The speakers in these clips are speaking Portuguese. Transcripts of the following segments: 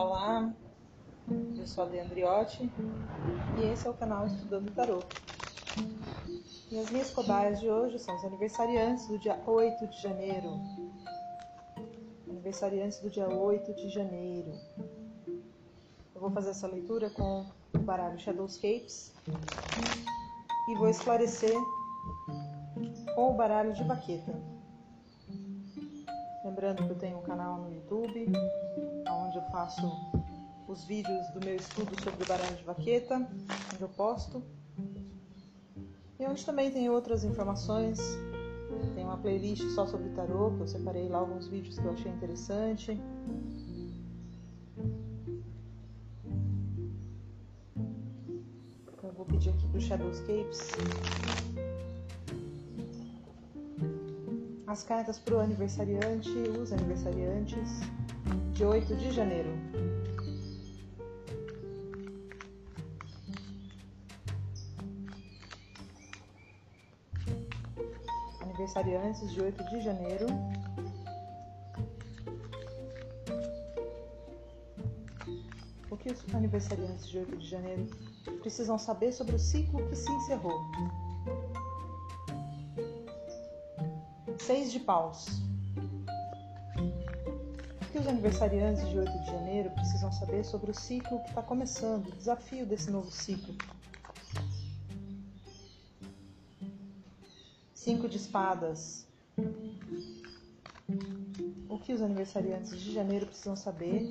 Olá! Eu sou a De Andriotti e esse é o canal Estudando Tarô. E as minhas cobaias de hoje são os aniversariantes do dia 8 de janeiro. Aniversariantes do dia 8 de janeiro. Eu vou fazer essa leitura com o baralho Shadowscapes e vou esclarecer com o baralho de baqueta. Lembrando que eu tenho um canal no YouTube, onde eu faço os vídeos do meu estudo sobre o baralho de vaqueta, onde eu posto. E onde também tem outras informações. Tem uma playlist só sobre tarô, que eu separei lá alguns vídeos que eu achei interessante. Então eu vou pedir aqui para o Shadowscapes as cartas para o aniversariante, os aniversariantes de 8 de janeiro. Aniversariantes de 8 de janeiro. O que os aniversariantes de 8 de janeiro precisam saber sobre o ciclo que se encerrou? Seis de paus. O que os aniversariantes de 8 de janeiro precisam saber sobre o ciclo que está começando, o desafio desse novo ciclo? Cinco de espadas. O que os aniversariantes de janeiro precisam saber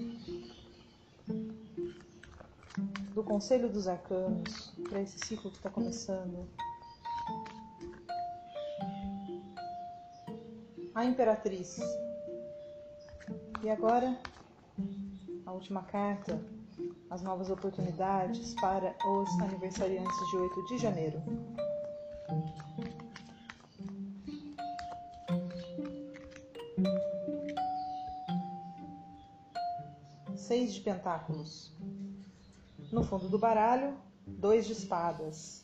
do Conselho dos Arcanos para esse ciclo que está começando? a Imperatriz. E agora, a última carta, as novas oportunidades para os aniversariantes de 8 de janeiro. Seis de pentáculos. No fundo do baralho, dois de espadas.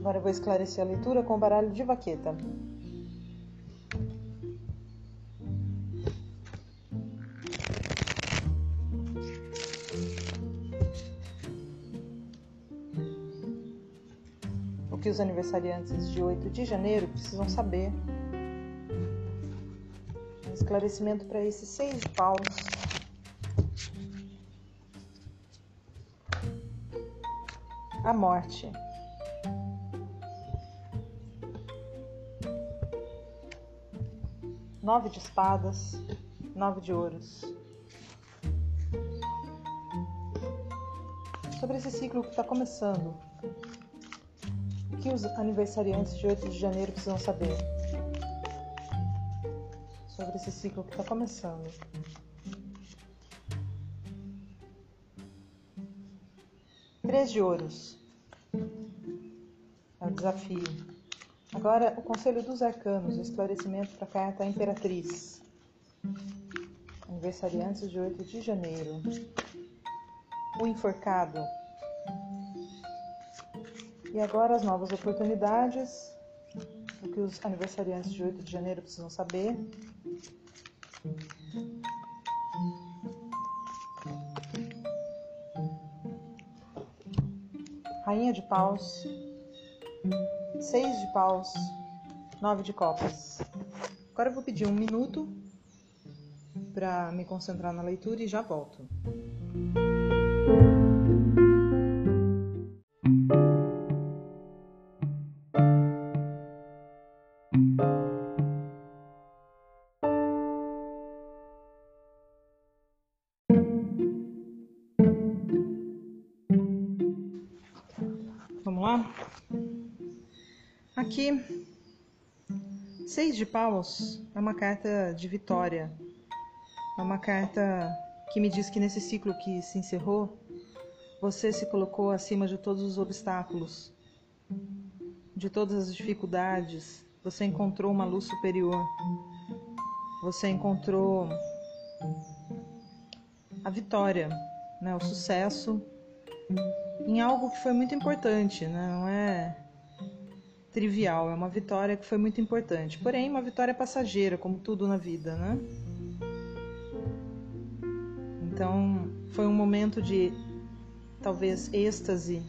Agora eu vou esclarecer a leitura com o baralho de vaqueta. Os aniversariantes de 8 de janeiro precisam saber. Um esclarecimento para esses seis de paus. A morte. nove de espadas, nove de ouros. Sobre esse ciclo que está começando, que os aniversariantes de 8 de janeiro precisam saber? Sobre esse ciclo que está começando. Três de ouros. É o desafio. Agora, o Conselho dos Arcanos, esclarecimento para a carta Imperatriz. Aniversariantes de 8 de janeiro. O enforcado. E agora as novas oportunidades. O que os aniversariantes de 8 de janeiro precisam saber. Rainha de Paus seis de paus, nove de copas. Agora eu vou pedir um minuto para me concentrar na leitura e já volto. Aqui, seis de paus é uma carta de vitória. É uma carta que me diz que nesse ciclo que se encerrou, você se colocou acima de todos os obstáculos, de todas as dificuldades. Você encontrou uma luz superior. Você encontrou a vitória, né, o sucesso em algo que foi muito importante, né? não é trivial, é uma vitória que foi muito importante. Porém, uma vitória passageira, como tudo na vida, né? Então, foi um momento de talvez êxtase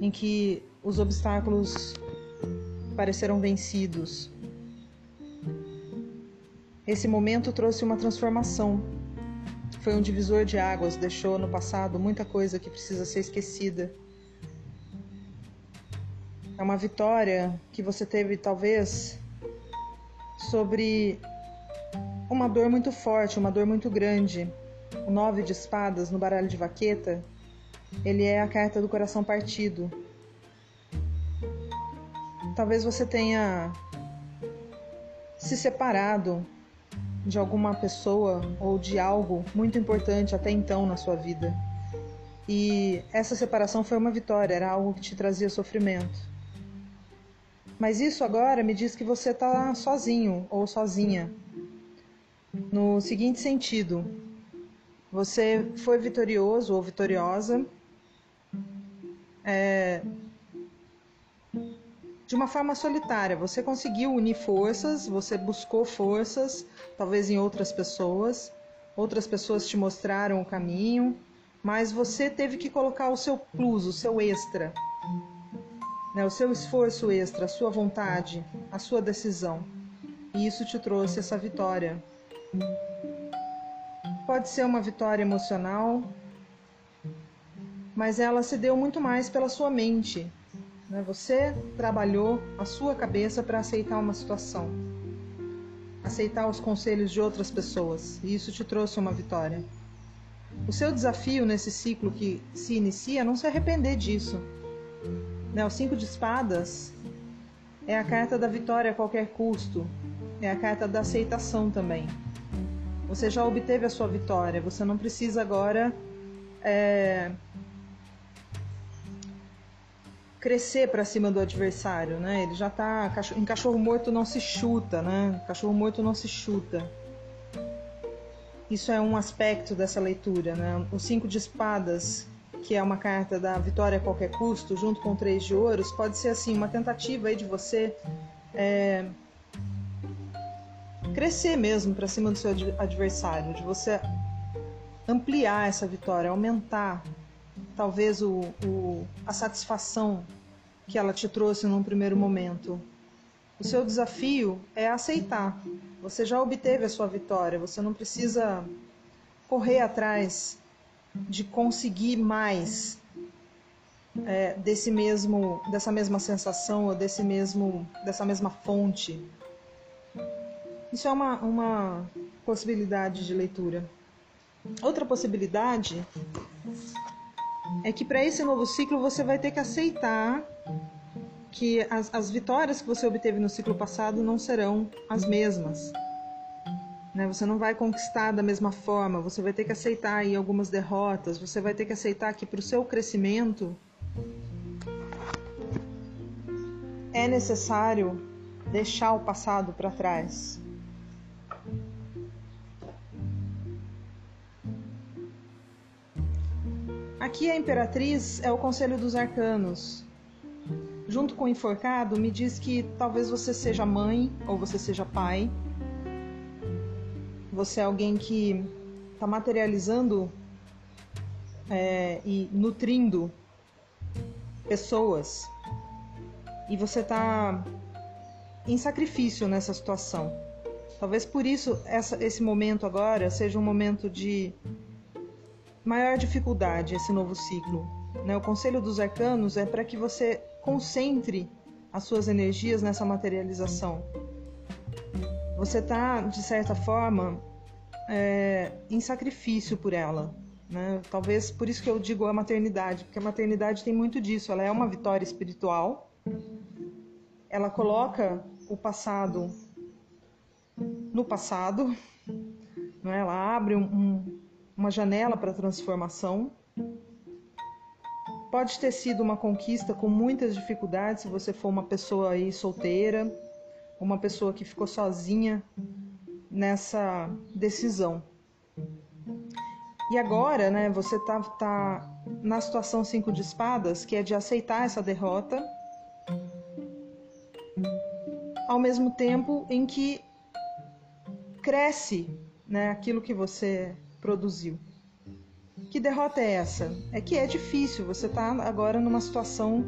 em que os obstáculos pareceram vencidos. Esse momento trouxe uma transformação. Foi um divisor de águas, deixou no passado muita coisa que precisa ser esquecida. É uma vitória que você teve, talvez, sobre uma dor muito forte, uma dor muito grande. O nove de espadas no baralho de vaqueta, ele é a carta do coração partido. Talvez você tenha se separado de alguma pessoa ou de algo muito importante até então na sua vida. E essa separação foi uma vitória, era algo que te trazia sofrimento. Mas isso agora me diz que você está sozinho ou sozinha. No seguinte sentido, você foi vitorioso ou vitoriosa é, de uma forma solitária. Você conseguiu unir forças, você buscou forças, talvez em outras pessoas. Outras pessoas te mostraram o caminho, mas você teve que colocar o seu plus, o seu extra, né, o seu esforço extra, a sua vontade, a sua decisão. E isso te trouxe essa vitória. Pode ser uma vitória emocional, mas ela se deu muito mais pela sua mente, né? Você trabalhou a sua cabeça para aceitar uma situação, aceitar os conselhos de outras pessoas, e isso te trouxe uma vitória. O seu desafio nesse ciclo que se inicia é não se arrepender disso. Né? O cinco de espadas é a carta da vitória a qualquer custo, é a carta da aceitação também. Você já obteve a sua vitória, você não precisa agora é, crescer para cima do adversário, né? Ele já tá em cachorro morto não se chuta, né? Cachorro morto não se chuta. Isso é um aspecto dessa leitura, né? O cinco de espadas, que é uma carta da vitória a qualquer custo, junto com três de ouros, pode ser assim uma tentativa aí de você é, crescer mesmo para cima do seu adversário, de você ampliar essa vitória, aumentar talvez o, o, a satisfação que ela te trouxe num primeiro momento. O seu desafio é aceitar. Você já obteve a sua vitória, você não precisa correr atrás de conseguir mais é, desse mesmo, dessa mesma sensação ou desse mesmo, dessa mesma fonte. Isso é uma, uma possibilidade de leitura. Outra possibilidade é que para esse novo ciclo você vai ter que aceitar que as, as vitórias que você obteve no ciclo passado não serão as mesmas. Né? Você não vai conquistar da mesma forma, você vai ter que aceitar aí algumas derrotas, você vai ter que aceitar que para o seu crescimento é necessário deixar o passado para trás. Aqui a imperatriz é o conselho dos arcanos. Junto com o enforcado, me diz que talvez você seja mãe ou você seja pai. Você é alguém que está materializando é, e nutrindo pessoas. E você está em sacrifício nessa situação. Talvez por isso essa, esse momento agora seja um momento de maior dificuldade esse novo ciclo. Né? O conselho dos arcanos é para que você concentre as suas energias nessa materialização. Você está, de certa forma, é, em sacrifício por ela. Né? Talvez por isso que eu digo a maternidade, porque a maternidade tem muito disso. Ela é uma vitória espiritual. Ela coloca o passado no passado. Né? Ela abre um, um uma janela para transformação. Pode ter sido uma conquista com muitas dificuldades se você for uma pessoa aí solteira, uma pessoa que ficou sozinha nessa decisão. E agora, né, você tá, tá na situação cinco de espadas, que é de aceitar essa derrota, ao mesmo tempo em que cresce né, aquilo que você produziu. Que derrota é essa? É que é difícil, você está agora numa situação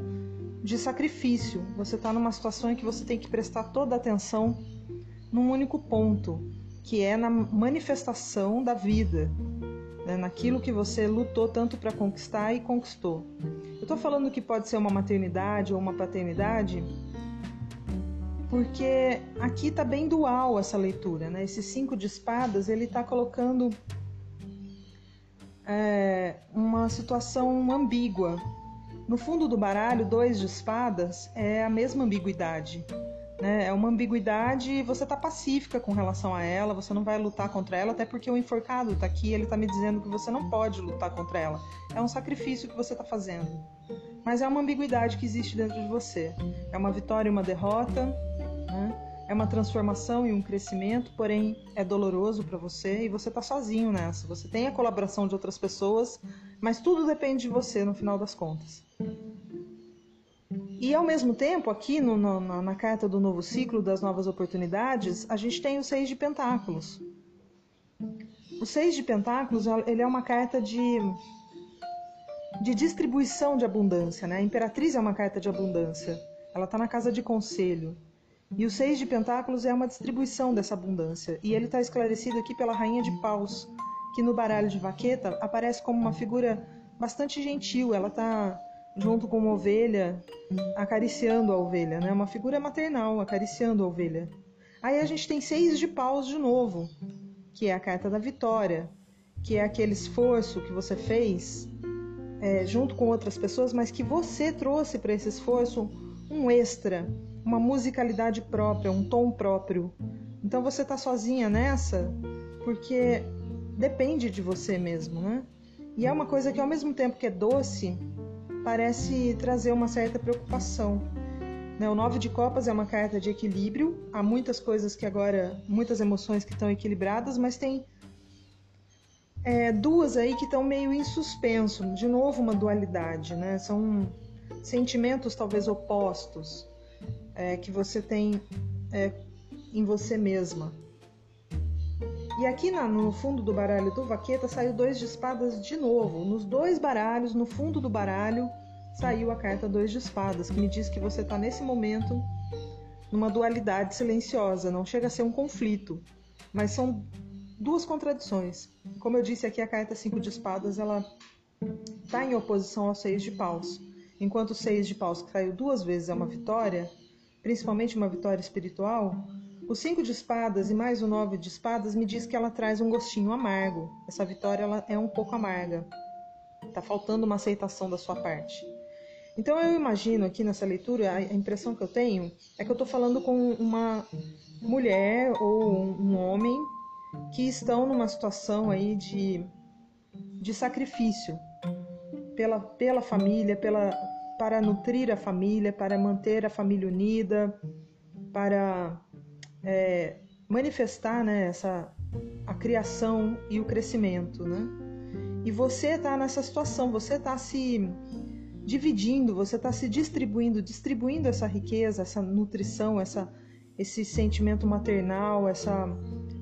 de sacrifício, você está numa situação em que você tem que prestar toda a atenção num único ponto, que é na manifestação da vida, né, naquilo que você lutou tanto para conquistar e conquistou. Eu estou falando que pode ser uma maternidade ou uma paternidade, porque aqui está bem dual essa leitura, né? Esse cinco de espadas ele está colocando é, uma situação ambígua. No fundo do baralho, dois de espadas é a mesma ambiguidade. Né? É uma ambiguidade e você está pacífica com relação a ela, você não vai lutar contra ela, até porque o enforcado está aqui, ele está me dizendo que você não pode lutar contra ela. É um sacrifício que você está fazendo. Mas é uma ambiguidade que existe dentro de você. É uma vitória e uma derrota, né? É uma transformação e um crescimento, porém é doloroso para você e você está sozinho nessa. Você tem a colaboração de outras pessoas, mas tudo depende de você no final das contas. E ao mesmo tempo, aqui no, no, na carta do novo ciclo das novas oportunidades, a gente tem o Seis de Pentáculos. O Seis de Pentáculos ele é uma carta de, de distribuição de abundância. Né? A Imperatriz é uma carta de abundância. Ela está na casa de conselho. E o Seis de Pentáculos é uma distribuição dessa abundância. E ele está esclarecido aqui pela Rainha de Paus, que no baralho de vaqueta aparece como uma figura bastante gentil. Ela está junto com uma ovelha, acariciando a ovelha, né? Uma figura maternal acariciando a ovelha. Aí a gente tem seis de paus de novo, que é a carta da vitória, que é aquele esforço que você fez é, junto com outras pessoas, mas que você trouxe para esse esforço um extra, uma musicalidade própria, um tom próprio. Então você está sozinha nessa porque depende de você mesmo, né? E é uma coisa que ao mesmo tempo que é doce, parece trazer uma certa preocupação. Né? O nove de copas é uma carta de equilíbrio. Há muitas coisas que agora, muitas emoções que estão equilibradas, mas tem é, duas aí que estão meio em suspenso. De novo, uma dualidade, né? São sentimentos talvez opostos é, que você tem é, em você mesma. E aqui na, no fundo do baralho do Vaqueta saiu dois de espadas de novo. Nos dois baralhos, no fundo do baralho, saiu a carta dois de espadas, que me diz que você está nesse momento numa dualidade silenciosa. Não chega a ser um conflito, mas são duas contradições. Como eu disse aqui, a carta cinco de espadas ela está em oposição ao seis de paus. Enquanto o seis de paus que saiu duas vezes é uma vitória, principalmente uma vitória espiritual, o cinco de espadas e mais o nove de espadas me diz que ela traz um gostinho amargo. Essa vitória ela é um pouco amarga. Está faltando uma aceitação da sua parte. Então eu imagino aqui nessa leitura, a impressão que eu tenho é que eu estou falando com uma mulher ou um homem que estão numa situação aí de, de sacrifício pela, pela família, pela, para nutrir a família, para manter a família unida, para é, manifestar né, essa, a criação e o crescimento. Né? E você está nessa situação, você está se dividindo, você está se distribuindo, distribuindo essa riqueza, essa nutrição, essa, esse sentimento maternal, essa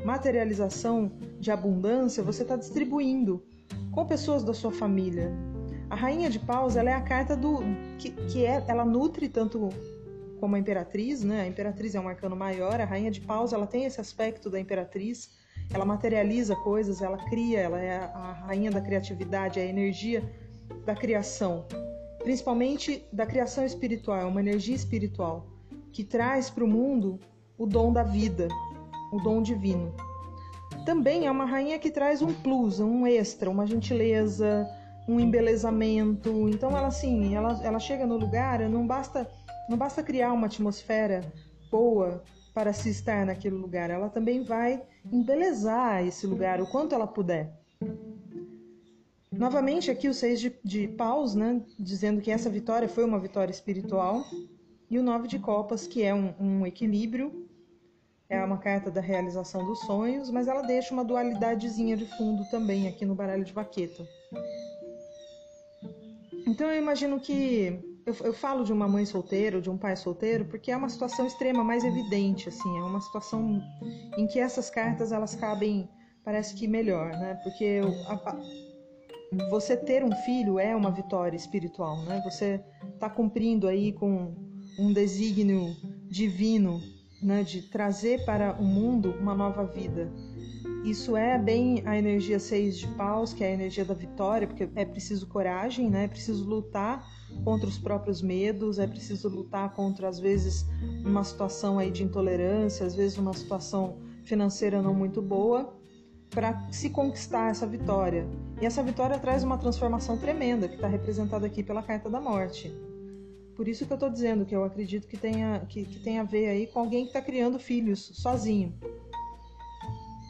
materialização de abundância, você está distribuindo com pessoas da sua família. A rainha de paus ela é a carta do que, que é, ela nutre tanto como a imperatriz, né? A imperatriz é um arcano maior, a rainha de paus, ela tem esse aspecto da imperatriz, ela materializa coisas, ela cria, ela é a rainha da criatividade, é a energia da criação, principalmente da criação espiritual, é uma energia espiritual que traz para o mundo o dom da vida, o dom divino. Também é uma rainha que traz um plus, um extra, uma gentileza, um embelezamento. Então ela assim, ela, ela chega no lugar, não basta não basta criar uma atmosfera boa para se estar naquele lugar, ela também vai embelezar esse lugar o quanto ela puder. Novamente aqui o seis de, de paus, né, dizendo que essa vitória foi uma vitória espiritual, e o nove de copas, que é um, um equilíbrio, é uma carta da realização dos sonhos, mas ela deixa uma dualidadezinha de fundo também aqui no baralho de vaqueta. Então eu imagino que eu, eu falo de uma mãe solteira, de um pai solteiro, porque é uma situação extrema, mais evidente, assim, é uma situação em que essas cartas elas cabem, parece que melhor, né? Porque a, a, você ter um filho é uma vitória espiritual, né? Você está cumprindo aí com um desígnio divino, né? De trazer para o mundo uma nova vida. Isso é bem a energia seis de paus, que é a energia da vitória, porque é preciso coragem, né? É preciso lutar contra os próprios medos, é preciso lutar contra às vezes uma situação aí de intolerância, às vezes uma situação financeira não muito boa, para se conquistar essa vitória. E essa vitória traz uma transformação tremenda, que está representada aqui pela carta da morte. Por isso que eu estou dizendo que eu acredito que tenha, que, que tenha a ver aí com alguém que está criando filhos sozinho.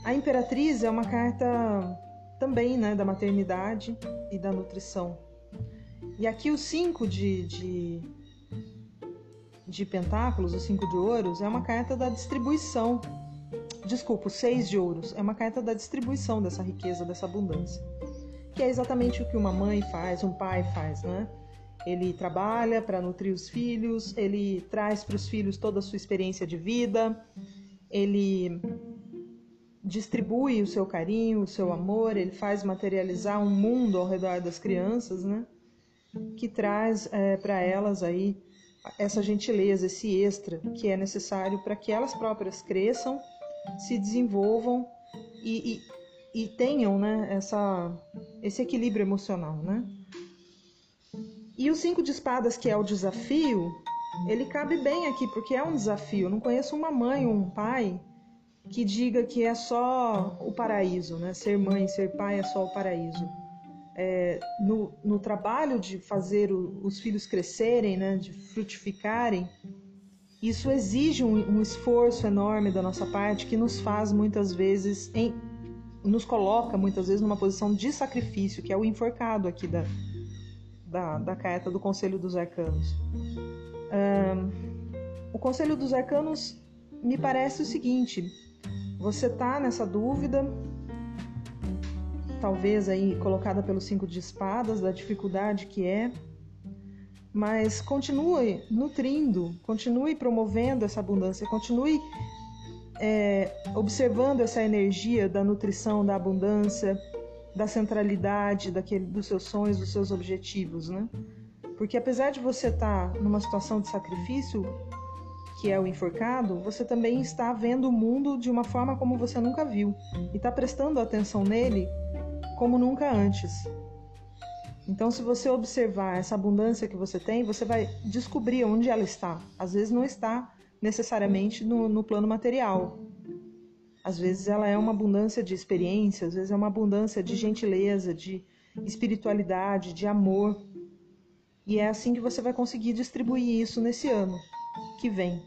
A Imperatriz é uma carta também né, da maternidade e da nutrição. E aqui o 5 de, de, de pentáculos, o 5 de ouros, é uma carta da distribuição. Desculpa, o 6 de ouros é uma carta da distribuição dessa riqueza, dessa abundância. Que é exatamente o que uma mãe faz, um pai faz, né? Ele trabalha para nutrir os filhos, ele traz para os filhos toda a sua experiência de vida, ele distribui o seu carinho, o seu amor, ele faz materializar um mundo ao redor das crianças, né? Que traz é, para elas aí essa gentileza, esse extra que é necessário para que elas próprias cresçam, se desenvolvam e, e, e tenham, né? Essa, esse equilíbrio emocional, né? E o cinco de espadas, que é o desafio, ele cabe bem aqui porque é um desafio. Eu não conheço uma mãe ou um pai que diga que é só o paraíso, né? Ser mãe, ser pai é só o paraíso. É, no, no, trabalho de fazer o, os filhos crescerem, né? De frutificarem, isso exige um, um, esforço enorme da nossa parte que nos faz muitas vezes, em, nos coloca muitas vezes numa posição de sacrifício, que é o enforcado aqui da, da, da carta do Conselho dos Arcanos. Um, o Conselho dos Arcanos me parece o seguinte: você tá nessa dúvida, talvez aí colocada pelo cinco de espadas, da dificuldade que é, mas continue nutrindo, continue promovendo essa abundância, continue é, observando essa energia da nutrição, da abundância, da centralidade daquele, dos seus sonhos, dos seus objetivos, né? Porque apesar de você estar tá numa situação de sacrifício, que é o enforcado, você também está vendo o mundo de uma forma como você nunca viu e está prestando atenção nele como nunca antes. Então, se você observar essa abundância que você tem, você vai descobrir onde ela está. Às vezes não está necessariamente no, no plano material. Às vezes ela é uma abundância de experiência, às vezes é uma abundância de gentileza, de espiritualidade, de amor. E é assim que você vai conseguir distribuir isso nesse ano que vem.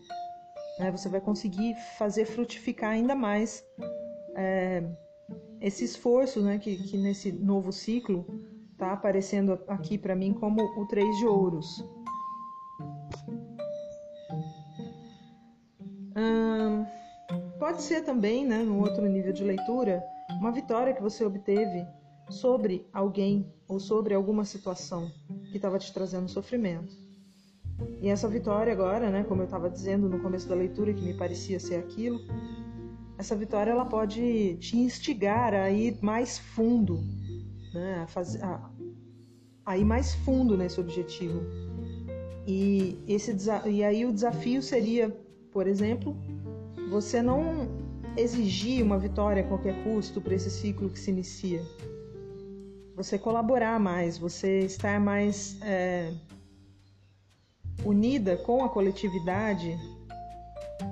Né? Você vai conseguir fazer frutificar ainda mais é, esse esforço né, que, que nesse novo ciclo está aparecendo aqui para mim como o três de ouros. Hum, pode ser também, né, no outro nível de leitura, uma vitória que você obteve sobre alguém ou sobre alguma situação que estava te trazendo sofrimento. E essa vitória agora, né, como eu estava dizendo no começo da leitura, que me parecia ser aquilo, essa vitória ela pode te instigar a ir mais fundo, né, a, a, a ir mais fundo nesse objetivo. E, esse, e aí o desafio seria, por exemplo, você não exigir uma vitória a qualquer custo para esse ciclo que se inicia. Você colaborar mais, você estar mais é, unida com a coletividade,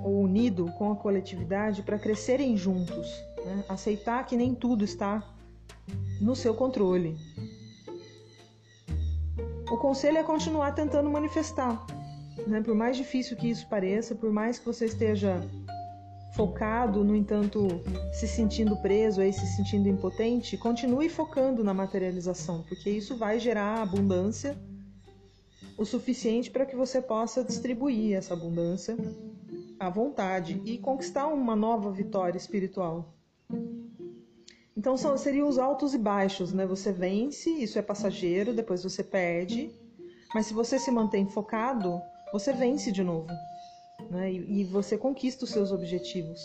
ou unido com a coletividade para crescerem juntos, né? aceitar que nem tudo está no seu controle. O conselho é continuar tentando manifestar, né? por mais difícil que isso pareça, por mais que você esteja focado, no entanto, se sentindo preso aí, se sentindo impotente, continue focando na materialização, porque isso vai gerar abundância o suficiente para que você possa distribuir essa abundância à vontade e conquistar uma nova vitória espiritual. Então são, seriam os altos e baixos, né? Você vence, isso é passageiro, depois você perde, Mas se você se mantém focado, você vence de novo. Né? E, e você conquista os seus objetivos.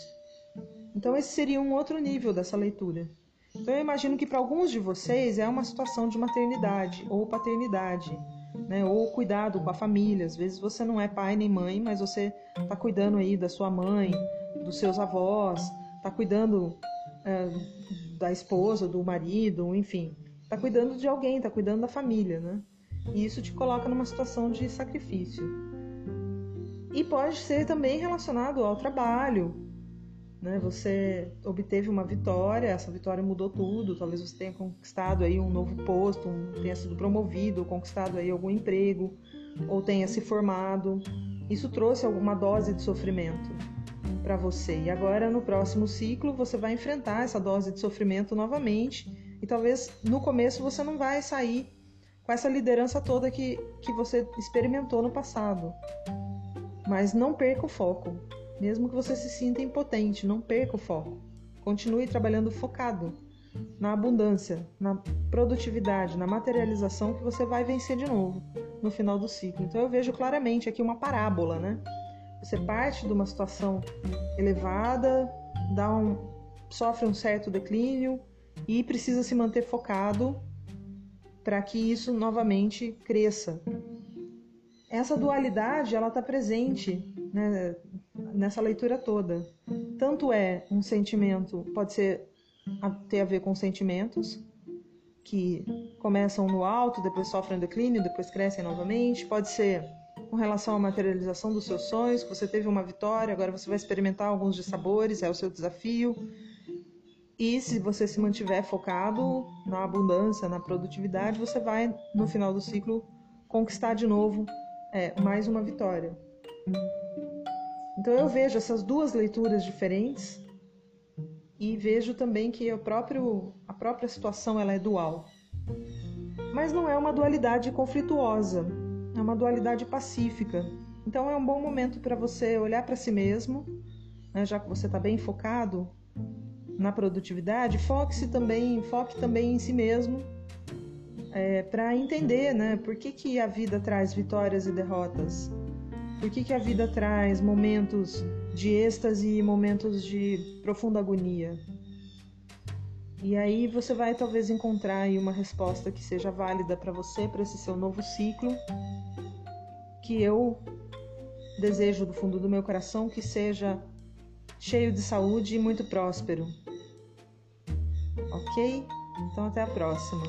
Então, esse seria um outro nível dessa leitura. Então, eu imagino que para alguns de vocês é uma situação de maternidade ou paternidade, né? ou cuidado com a família. Às vezes você não é pai nem mãe, mas você está cuidando aí da sua mãe, dos seus avós, está cuidando é, da esposa, do marido, enfim, está cuidando de alguém, está cuidando da família, né? E isso te coloca numa situação de sacrifício. E pode ser também relacionado ao trabalho, né? Você obteve uma vitória, essa vitória mudou tudo. Talvez você tenha conquistado aí um novo posto, um, tenha sido promovido, conquistado aí algum emprego, ou tenha se formado. Isso trouxe alguma dose de sofrimento para você. E agora no próximo ciclo você vai enfrentar essa dose de sofrimento novamente. E talvez no começo você não vai sair com essa liderança toda que, que você experimentou no passado. Mas não perca o foco. Mesmo que você se sinta impotente, não perca o foco. Continue trabalhando focado na abundância, na produtividade, na materialização que você vai vencer de novo no final do ciclo. Então eu vejo claramente aqui uma parábola, né? Você parte de uma situação elevada, dá um, sofre um certo declínio e precisa se manter focado para que isso novamente cresça. Essa dualidade ela está presente né, nessa leitura toda. Tanto é um sentimento, pode ser ter a ver com sentimentos que começam no alto, depois sofrem declínio, depois crescem novamente. Pode ser com relação à materialização dos seus sonhos, que você teve uma vitória, agora você vai experimentar alguns dissabores, é o seu desafio. E se você se mantiver focado na abundância, na produtividade, você vai, no final do ciclo, conquistar de novo é, mais uma vitória. Então eu vejo essas duas leituras diferentes e vejo também que próprio, a própria situação ela é dual. Mas não é uma dualidade conflituosa, é uma dualidade pacífica. Então é um bom momento para você olhar para si mesmo, né, já que você está bem focado na produtividade, foque-se também, foque também em si mesmo, é, para entender, né, por que, que a vida traz vitórias e derrotas, por que, que a vida traz momentos de êxtase e momentos de profunda agonia. E aí você vai talvez encontrar uma resposta que seja válida para você, para esse seu novo ciclo, que eu desejo do fundo do meu coração que seja cheio de saúde e muito próspero. Ok? Então até a próxima.